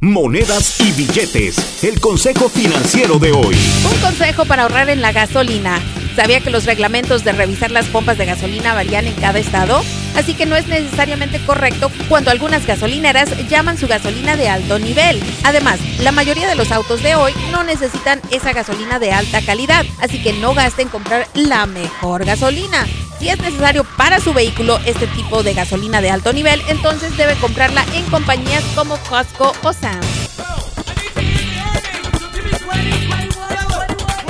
Monedas y billetes. El consejo financiero de hoy. Un consejo para ahorrar en la gasolina. ¿Sabía que los reglamentos de revisar las pompas de gasolina varían en cada estado? Así que no es necesariamente correcto cuando algunas gasolineras llaman su gasolina de alto nivel. Además, la mayoría de los autos de hoy no necesitan esa gasolina de alta calidad, así que no gasten en comprar la mejor gasolina. Si es necesario para su vehículo este tipo de gasolina de alto nivel, entonces debe comprarla en compañías como Costco o Sam.